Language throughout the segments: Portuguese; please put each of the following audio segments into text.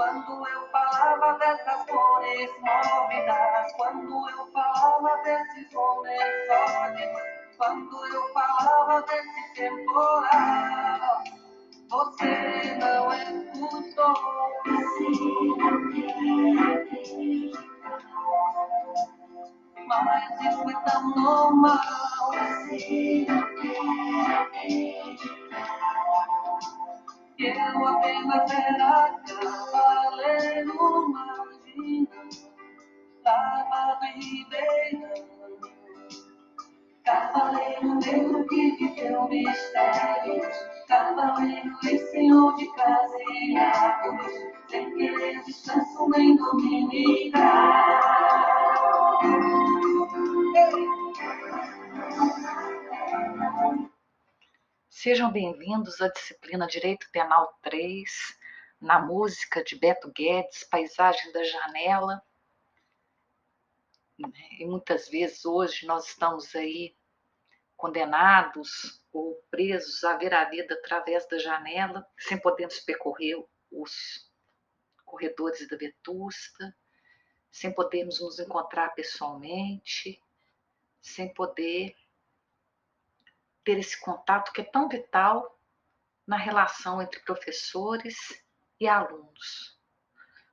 Quando eu falava dessas cores mórbidas, quando eu falava desses homens sólidos, quando eu falava desse temporal, você não escutou. Mas isso é tão normal. Que eu apenas era cavaleiro, imagina, lavado em ribeirão. Cavaleiro negro que viveu mistérios, cavaleiro e senhor de caseados, sem querer descanso nem dominica. Sejam bem-vindos à disciplina Direito Penal 3, na música de Beto Guedes, Paisagem da Janela. E muitas vezes hoje nós estamos aí condenados ou presos a ver a vida através da janela, sem podermos percorrer os corredores da Vetusta, sem podermos nos encontrar pessoalmente, sem poder ter esse contato que é tão vital na relação entre professores e alunos.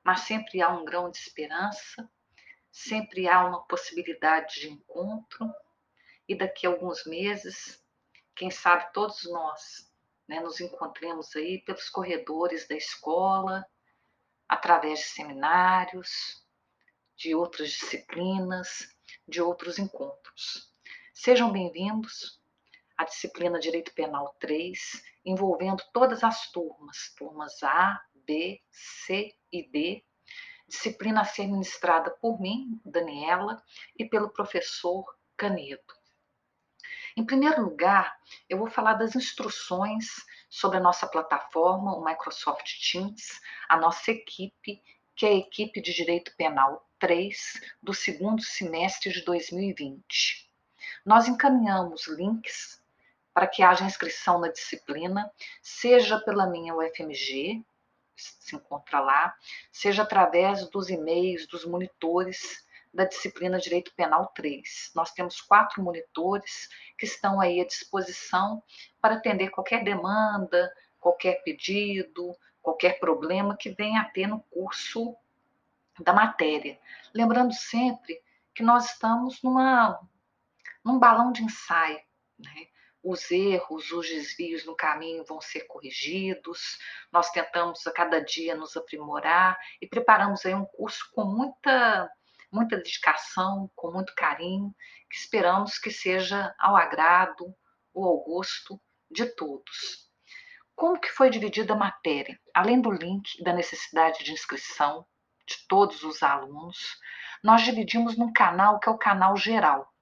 Mas sempre há um grão de esperança, sempre há uma possibilidade de encontro, e daqui a alguns meses, quem sabe todos nós né, nos encontremos aí pelos corredores da escola, através de seminários, de outras disciplinas, de outros encontros. Sejam bem-vindos à disciplina Direito Penal 3, envolvendo todas as turmas, turmas A, B, C e D, disciplina a ser ministrada por mim, Daniela, e pelo professor Canedo. Em primeiro lugar, eu vou falar das instruções sobre a nossa plataforma, o Microsoft Teams, a nossa equipe, que é a equipe de Direito Penal 3 do segundo semestre de 2020. Nós encaminhamos links para que haja inscrição na disciplina, seja pela minha UFMG, se encontra lá, seja através dos e-mails dos monitores da disciplina Direito Penal 3. Nós temos quatro monitores que estão aí à disposição para atender qualquer demanda, qualquer pedido, qualquer problema que venha a ter no curso da matéria. Lembrando sempre que nós estamos numa, num balão de ensaio. Né? Os erros, os desvios no caminho vão ser corrigidos, nós tentamos a cada dia nos aprimorar e preparamos aí um curso com muita muita dedicação, com muito carinho, que esperamos que seja ao agrado, ou ao gosto de todos. Como que foi dividida a matéria? Além do link da necessidade de inscrição de todos os alunos, nós dividimos num canal que é o canal geral.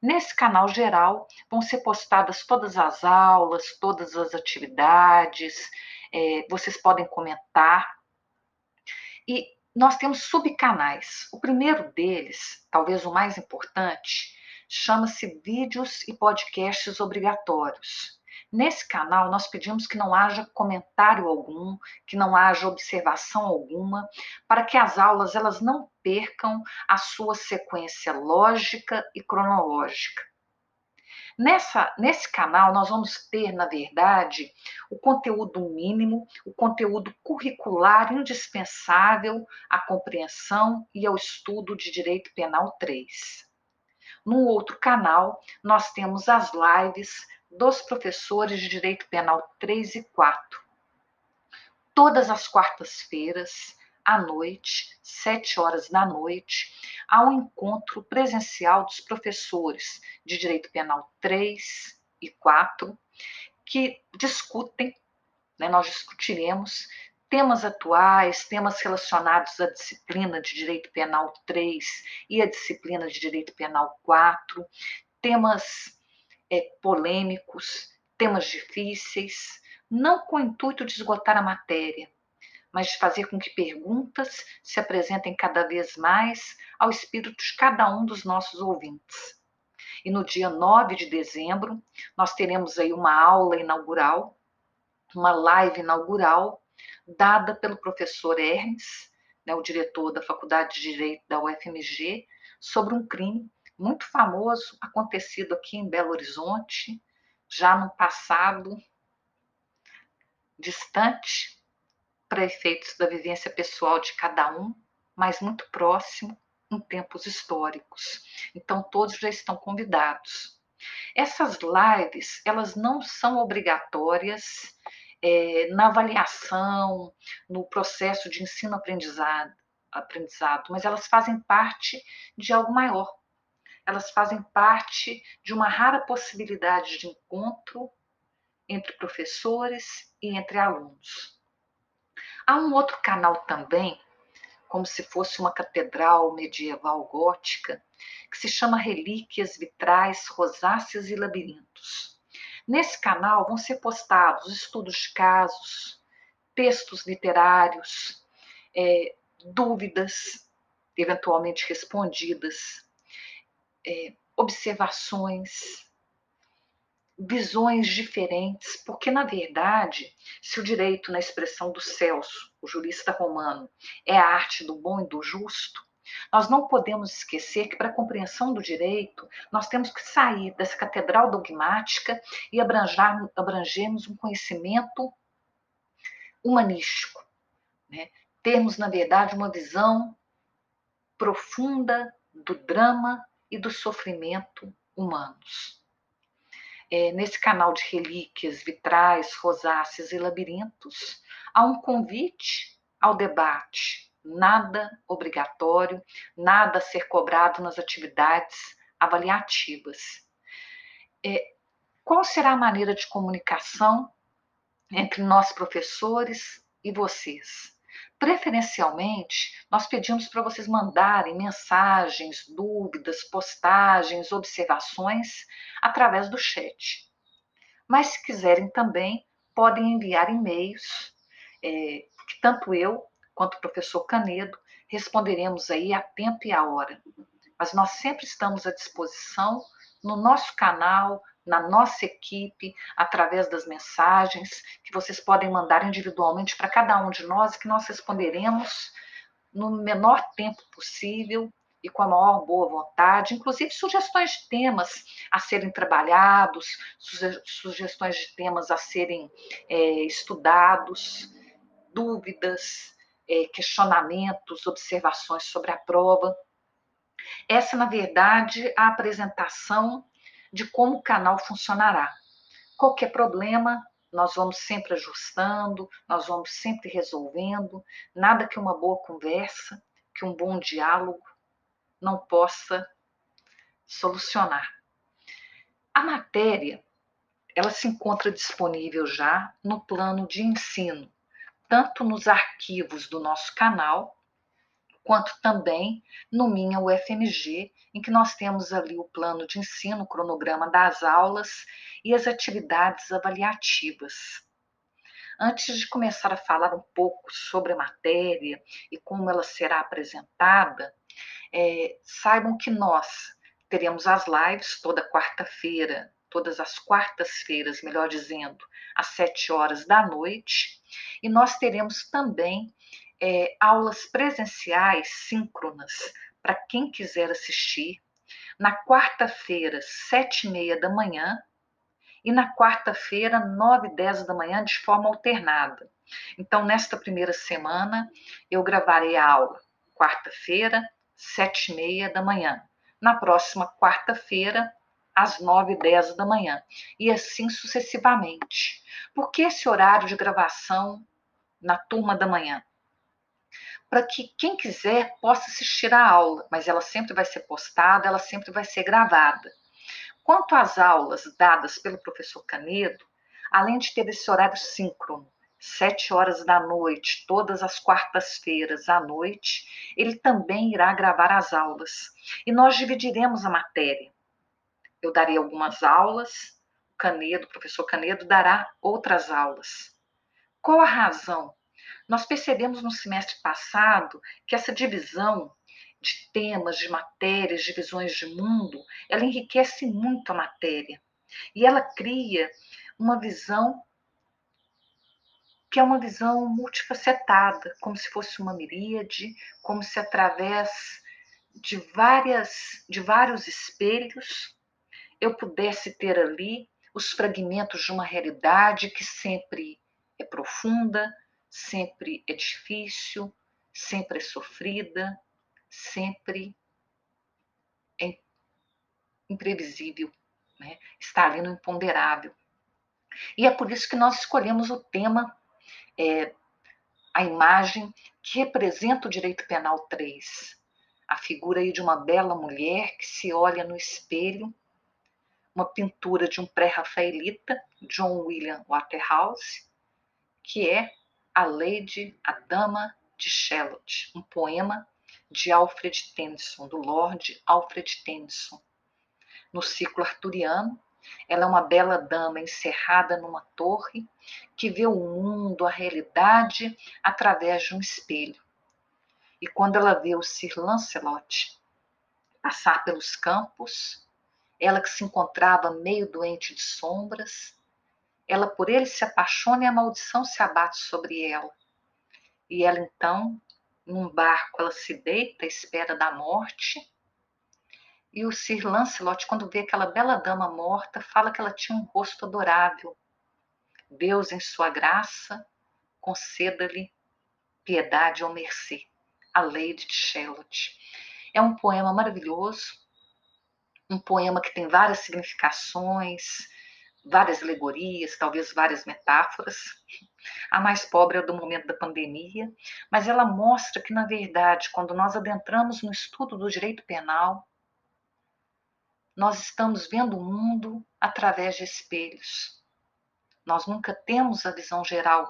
Nesse canal geral vão ser postadas todas as aulas, todas as atividades, é, vocês podem comentar. E nós temos subcanais. O primeiro deles, talvez o mais importante, chama-se Vídeos e Podcasts Obrigatórios. Nesse canal, nós pedimos que não haja comentário algum, que não haja observação alguma, para que as aulas elas não percam a sua sequência lógica e cronológica. Nessa, nesse canal, nós vamos ter, na verdade, o conteúdo mínimo, o conteúdo curricular indispensável à compreensão e ao estudo de Direito Penal 3. No outro canal, nós temos as lives dos professores de Direito Penal 3 e 4. Todas as quartas-feiras, à noite, sete horas da noite, há um encontro presencial dos professores de Direito Penal 3 e 4, que discutem, né, nós discutiremos temas atuais, temas relacionados à disciplina de Direito Penal 3 e à disciplina de Direito Penal 4, temas é, polêmicos, temas difíceis, não com o intuito de esgotar a matéria, mas de fazer com que perguntas se apresentem cada vez mais ao espírito de cada um dos nossos ouvintes. E no dia 9 de dezembro, nós teremos aí uma aula inaugural, uma live inaugural, dada pelo professor Hermes, né, o diretor da Faculdade de Direito da UFMG, sobre um crime muito famoso acontecido aqui em Belo Horizonte, já no passado distante, para efeitos da vivência pessoal de cada um, mas muito próximo em tempos históricos. Então todos já estão convidados. Essas lives, elas não são obrigatórias é, na avaliação, no processo de ensino-aprendizado, aprendizado, mas elas fazem parte de algo maior. Elas fazem parte de uma rara possibilidade de encontro entre professores e entre alunos. Há um outro canal também, como se fosse uma catedral medieval gótica, que se chama Relíquias Vitrais, Rosáceas e Labirintos. Nesse canal vão ser postados estudos de casos, textos literários, é, dúvidas eventualmente respondidas, é, observações, visões diferentes, porque, na verdade, se o direito, na expressão do Celso, o jurista romano, é a arte do bom e do justo, nós não podemos esquecer que, para a compreensão do direito, nós temos que sair dessa catedral dogmática e abrangermos um conhecimento humanístico. Né? Termos, na verdade, uma visão profunda do drama e do sofrimento humanos é, nesse canal de relíquias, vitrais, rosáceas e labirintos, há um convite ao debate, nada obrigatório, nada a ser cobrado nas atividades avaliativas. É, qual será a maneira de comunicação entre nós professores e vocês? Preferencialmente, nós pedimos para vocês mandarem mensagens, dúvidas, postagens, observações através do chat. Mas se quiserem também, podem enviar e-mails, é, que tanto eu quanto o professor Canedo responderemos aí a tempo e a hora. Mas nós sempre estamos à disposição no nosso canal, na nossa equipe, através das mensagens que vocês podem mandar individualmente para cada um de nós e que nós responderemos no menor tempo possível e com a maior boa vontade, inclusive sugestões de temas a serem trabalhados, sugestões de temas a serem é, estudados, dúvidas, é, questionamentos, observações sobre a prova. Essa, na verdade, a apresentação de como o canal funcionará. Qualquer problema, nós vamos sempre ajustando, nós vamos sempre resolvendo, nada que uma boa conversa, que um bom diálogo não possa solucionar. A matéria, ela se encontra disponível já no plano de ensino, tanto nos arquivos do nosso canal, quanto também no Minha UFMG, em que nós temos ali o plano de ensino, o cronograma das aulas e as atividades avaliativas. Antes de começar a falar um pouco sobre a matéria e como ela será apresentada, é, saibam que nós teremos as lives toda quarta-feira, todas as quartas-feiras, melhor dizendo, às sete horas da noite, e nós teremos também é, aulas presenciais síncronas para quem quiser assistir, na quarta-feira, sete e meia da manhã, e na quarta-feira, nove e dez da manhã, de forma alternada. Então, nesta primeira semana, eu gravarei a aula quarta-feira, sete e meia da manhã. Na próxima quarta-feira, às nove e dez da manhã. E assim sucessivamente. Por que esse horário de gravação na turma da manhã? Para que quem quiser possa assistir a aula, mas ela sempre vai ser postada, ela sempre vai ser gravada. Quanto às aulas dadas pelo professor Canedo, além de ter esse horário síncrono, sete horas da noite, todas as quartas-feiras à noite, ele também irá gravar as aulas. E nós dividiremos a matéria. Eu darei algumas aulas, o Canedo, o professor Canedo, dará outras aulas. Qual a razão? Nós percebemos no semestre passado que essa divisão de temas, de matérias, de visões de mundo, ela enriquece muito a matéria. E ela cria uma visão que é uma visão multifacetada, como se fosse uma miríade, como se através de várias de vários espelhos eu pudesse ter ali os fragmentos de uma realidade que sempre é profunda, sempre é difícil, sempre é sofrida, sempre é imprevisível, né? está ali no imponderável. E é por isso que nós escolhemos o tema, é, a imagem que representa o direito penal 3. A figura aí de uma bela mulher que se olha no espelho, uma pintura de um pré-rafaelita, John William Waterhouse, que é a Lady, a Dama de Shalott, um poema de Alfred Tennyson, do Lord Alfred Tennyson. No ciclo arturiano, ela é uma bela dama encerrada numa torre que vê o mundo, a realidade, através de um espelho. E quando ela vê o Sir Lancelot passar pelos campos, ela que se encontrava meio doente de sombras, ela por ele se apaixona e a maldição se abate sobre ela. E ela então, num barco, ela se deita à espera da morte e o Sir Lancelot, quando vê aquela bela dama morta, fala que ela tinha um rosto adorável. Deus, em sua graça, conceda-lhe piedade ou mercê. A Lady de Shalott. É um poema maravilhoso, um poema que tem várias significações, várias alegorias, talvez várias metáforas. A mais pobre é do momento da pandemia, mas ela mostra que, na verdade, quando nós adentramos no estudo do direito penal, nós estamos vendo o mundo através de espelhos. Nós nunca temos a visão geral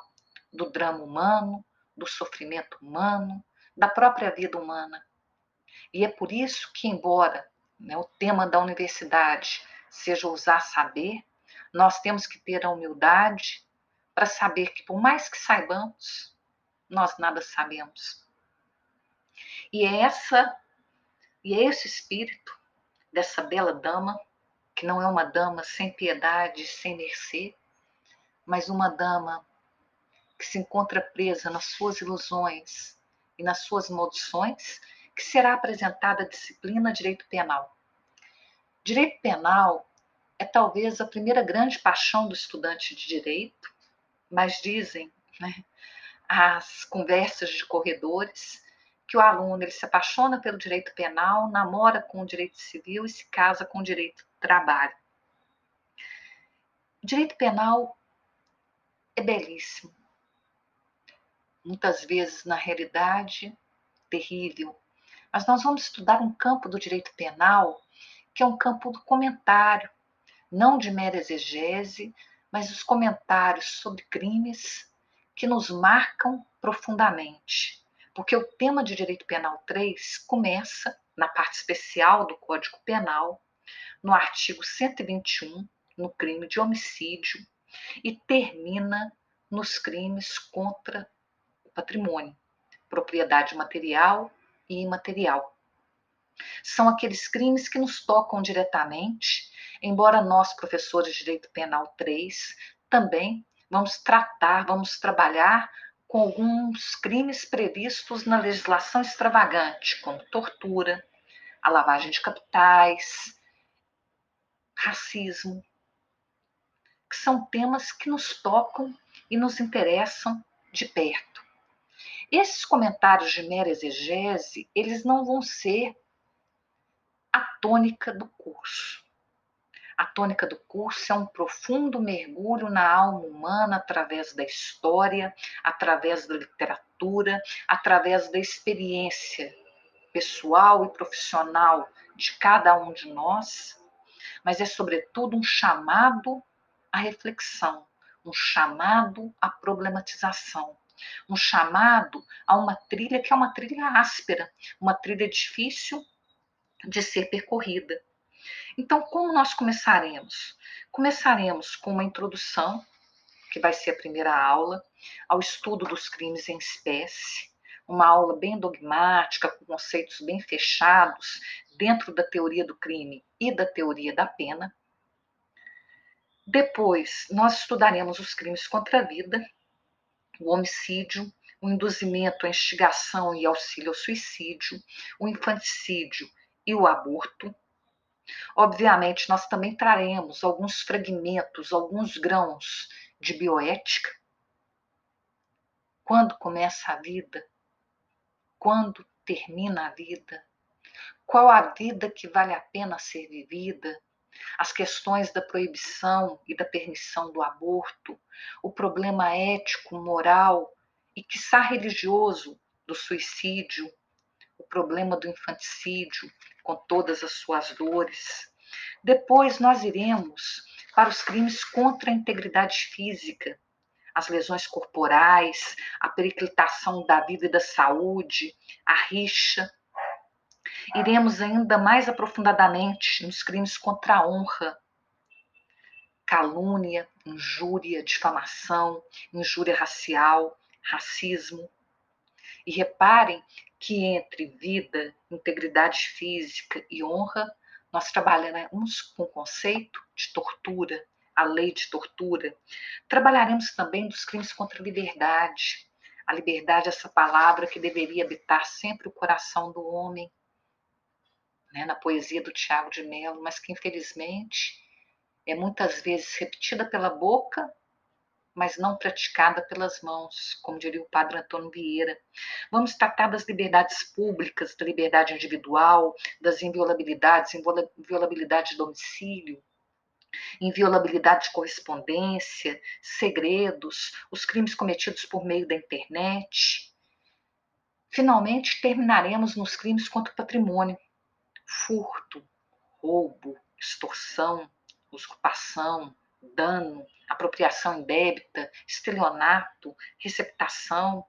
do drama humano, do sofrimento humano, da própria vida humana. E é por isso que, embora né, o tema da universidade seja usar saber, nós temos que ter a humildade para saber que, por mais que saibamos, nós nada sabemos. E é essa e é esse espírito dessa bela dama, que não é uma dama sem piedade, sem mercê, mas uma dama que se encontra presa nas suas ilusões e nas suas maldições, que será apresentada a disciplina direito penal. Direito penal é talvez a primeira grande paixão do estudante de direito, mas dizem né, as conversas de corredores que o aluno ele se apaixona pelo direito penal, namora com o direito civil e se casa com o direito do trabalho. O direito penal é belíssimo. Muitas vezes, na realidade, terrível. Mas nós vamos estudar um campo do direito penal que é um campo do comentário, não de mera exegese, mas os comentários sobre crimes que nos marcam profundamente porque o tema de direito penal 3 começa na parte especial do Código Penal, no artigo 121, no crime de homicídio, e termina nos crimes contra o patrimônio, propriedade material e imaterial. São aqueles crimes que nos tocam diretamente, embora nós, professores de Direito Penal 3, também vamos tratar, vamos trabalhar com alguns crimes previstos na legislação extravagante, como tortura, a lavagem de capitais, racismo, que são temas que nos tocam e nos interessam de perto. Esses comentários de mera exegese, eles não vão ser a tônica do curso. A tônica do curso é um profundo mergulho na alma humana através da história, através da literatura, através da experiência pessoal e profissional de cada um de nós, mas é sobretudo um chamado à reflexão, um chamado à problematização, um chamado a uma trilha que é uma trilha áspera, uma trilha difícil de ser percorrida. Então, como nós começaremos? Começaremos com uma introdução, que vai ser a primeira aula, ao estudo dos crimes em espécie, uma aula bem dogmática, com conceitos bem fechados dentro da teoria do crime e da teoria da pena. Depois, nós estudaremos os crimes contra a vida, o homicídio, o induzimento, a instigação e auxílio ao suicídio, o infanticídio e o aborto. Obviamente, nós também traremos alguns fragmentos, alguns grãos de bioética. Quando começa a vida? Quando termina a vida? Qual a vida que vale a pena ser vivida? As questões da proibição e da permissão do aborto, o problema ético, moral e, quiçá, religioso do suicídio, o problema do infanticídio, com todas as suas dores. Depois nós iremos para os crimes contra a integridade física, as lesões corporais, a periclitação da vida e da saúde, a rixa. Iremos ainda mais aprofundadamente nos crimes contra a honra, calúnia, injúria, difamação, injúria racial, racismo. E reparem que entre vida, integridade física e honra, nós trabalharemos com o conceito de tortura, a lei de tortura. Trabalharemos também dos crimes contra a liberdade. A liberdade é essa palavra que deveria habitar sempre o coração do homem, né, na poesia do Tiago de Mello, mas que infelizmente é muitas vezes repetida pela boca, mas não praticada pelas mãos, como diria o padre Antônio Vieira. Vamos tratar das liberdades públicas, da liberdade individual, das inviolabilidades, inviolabilidade de domicílio, inviolabilidade de correspondência, segredos, os crimes cometidos por meio da internet. Finalmente, terminaremos nos crimes contra o patrimônio: furto, roubo, extorsão, usurpação, dano, apropriação indébita, estelionato, receptação,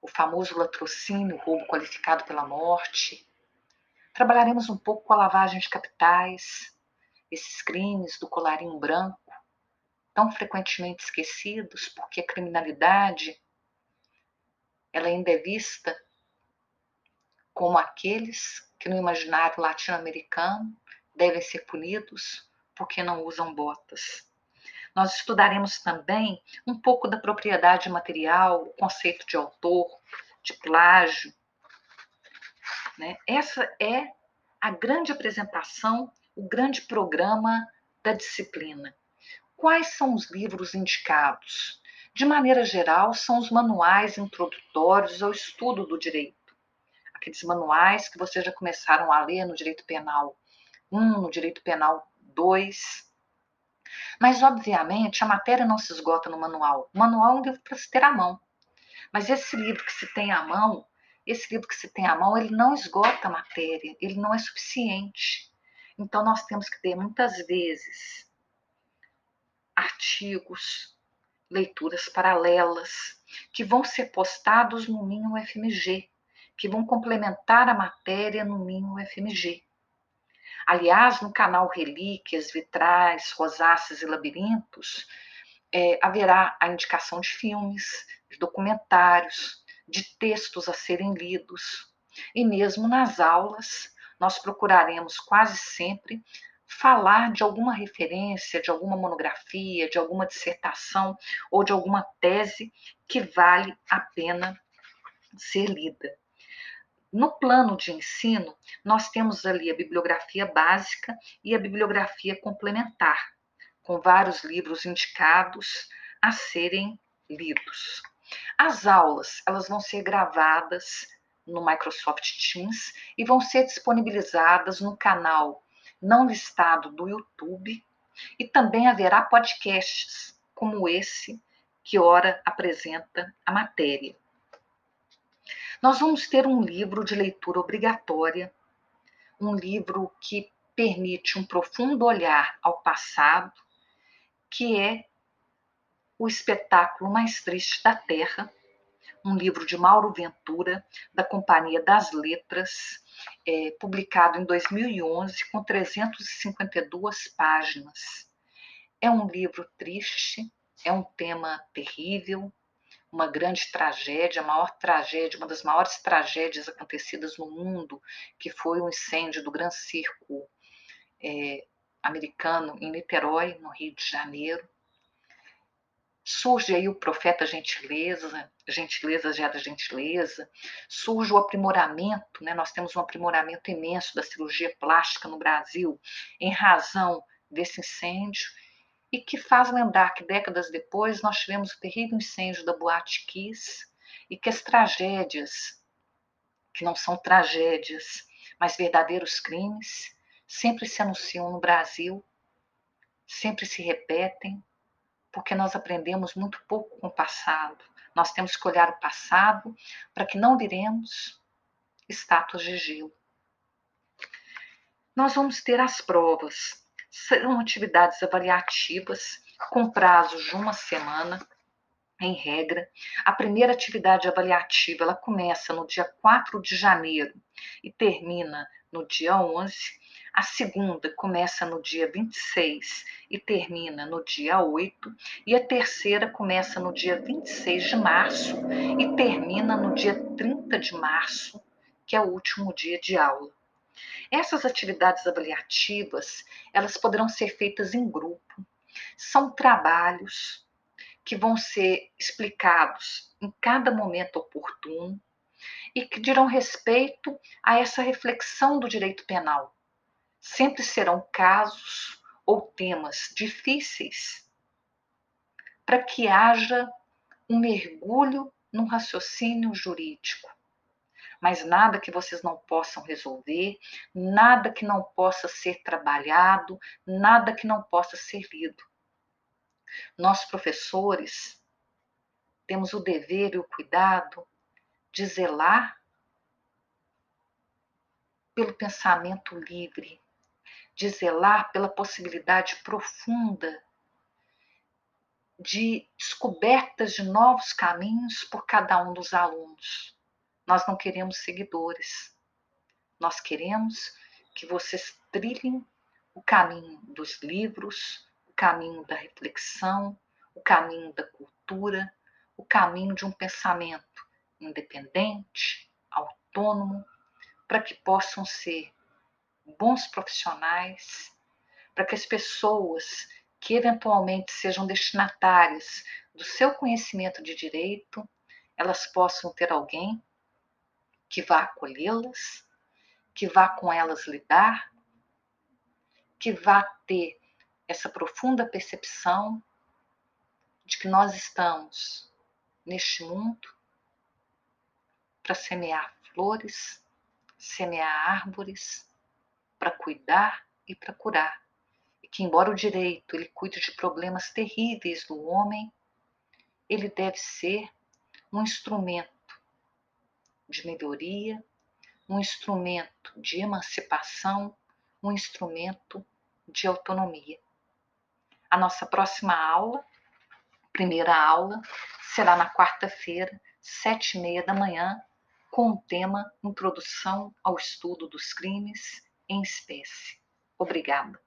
o famoso latrocínio, roubo qualificado pela morte. Trabalharemos um pouco com a lavagem de capitais, esses crimes do colarinho branco, tão frequentemente esquecidos, porque a criminalidade ela ainda é vista como aqueles que no imaginário latino-americano devem ser punidos porque não usam botas. Nós estudaremos também um pouco da propriedade material, o conceito de autor, de plágio. Né? Essa é a grande apresentação o grande programa da disciplina. Quais são os livros indicados? De maneira geral, são os manuais introdutórios ao estudo do direito. Aqueles manuais que vocês já começaram a ler no direito penal 1, no direito penal 2. Mas, obviamente, a matéria não se esgota no manual. O manual é um livro para se ter à mão. Mas esse livro que se tem à mão, esse livro que se tem à mão, ele não esgota a matéria, ele não é suficiente. Então, nós temos que ter muitas vezes artigos, leituras paralelas, que vão ser postados no Minho FMG, que vão complementar a matéria no Minho FMG. Aliás, no canal Relíquias, Vitrais, Rosáceas e Labirintos, é, haverá a indicação de filmes, de documentários, de textos a serem lidos. E mesmo nas aulas, nós procuraremos quase sempre falar de alguma referência, de alguma monografia, de alguma dissertação ou de alguma tese que vale a pena ser lida. No plano de ensino, nós temos ali a bibliografia básica e a bibliografia complementar, com vários livros indicados a serem lidos. As aulas, elas vão ser gravadas no Microsoft Teams e vão ser disponibilizadas no canal não listado do YouTube e também haverá podcasts como esse que ora apresenta a matéria. Nós vamos ter um livro de leitura obrigatória, um livro que permite um profundo olhar ao passado, que é O Espetáculo Mais Triste da Terra, um livro de Mauro Ventura, da Companhia das Letras, é, publicado em 2011, com 352 páginas. É um livro triste, é um tema terrível, uma grande tragédia, a maior tragédia, uma das maiores tragédias acontecidas no mundo, que foi o incêndio do Gran Circo é, americano em Niterói, no Rio de Janeiro. Surge aí o profeta gentileza, gentileza gera gentileza, surge o aprimoramento, né? nós temos um aprimoramento imenso da cirurgia plástica no Brasil em razão desse incêndio, e que faz lembrar que décadas depois nós tivemos o terrível incêndio da Boate Kiss e que as tragédias, que não são tragédias, mas verdadeiros crimes, sempre se anunciam no Brasil, sempre se repetem, porque nós aprendemos muito pouco com o passado. Nós temos que olhar o passado para que não viremos estátuas de gelo. Nós vamos ter as provas serão atividades avaliativas com prazos de uma semana, em regra. A primeira atividade avaliativa ela começa no dia 4 de janeiro e termina no dia 11. A segunda começa no dia 26 e termina no dia 8. E a terceira começa no dia 26 de março e termina no dia 30 de março, que é o último dia de aula. Essas atividades avaliativas, elas poderão ser feitas em grupo. São trabalhos que vão ser explicados em cada momento oportuno e que dirão respeito a essa reflexão do direito penal. Sempre serão casos ou temas difíceis para que haja um mergulho no raciocínio jurídico mas nada que vocês não possam resolver, nada que não possa ser trabalhado, nada que não possa ser lido. Nós, professores, temos o dever e o cuidado de zelar pelo pensamento livre, de zelar pela possibilidade profunda de descobertas de novos caminhos por cada um dos alunos. Nós não queremos seguidores. Nós queremos que vocês trilhem o caminho dos livros, o caminho da reflexão, o caminho da cultura, o caminho de um pensamento independente, autônomo, para que possam ser bons profissionais, para que as pessoas que eventualmente sejam destinatárias do seu conhecimento de direito, elas possam ter alguém que vá acolhê-las, que vá com elas lidar, que vá ter essa profunda percepção de que nós estamos neste mundo para semear flores, semear árvores, para cuidar e para curar. E que embora o direito ele cuide de problemas terríveis do homem, ele deve ser um instrumento de melhoria, um instrumento de emancipação, um instrumento de autonomia. A nossa próxima aula, primeira aula, será na quarta-feira, sete e meia da manhã, com o tema Introdução ao Estudo dos Crimes em Espécie. Obrigada.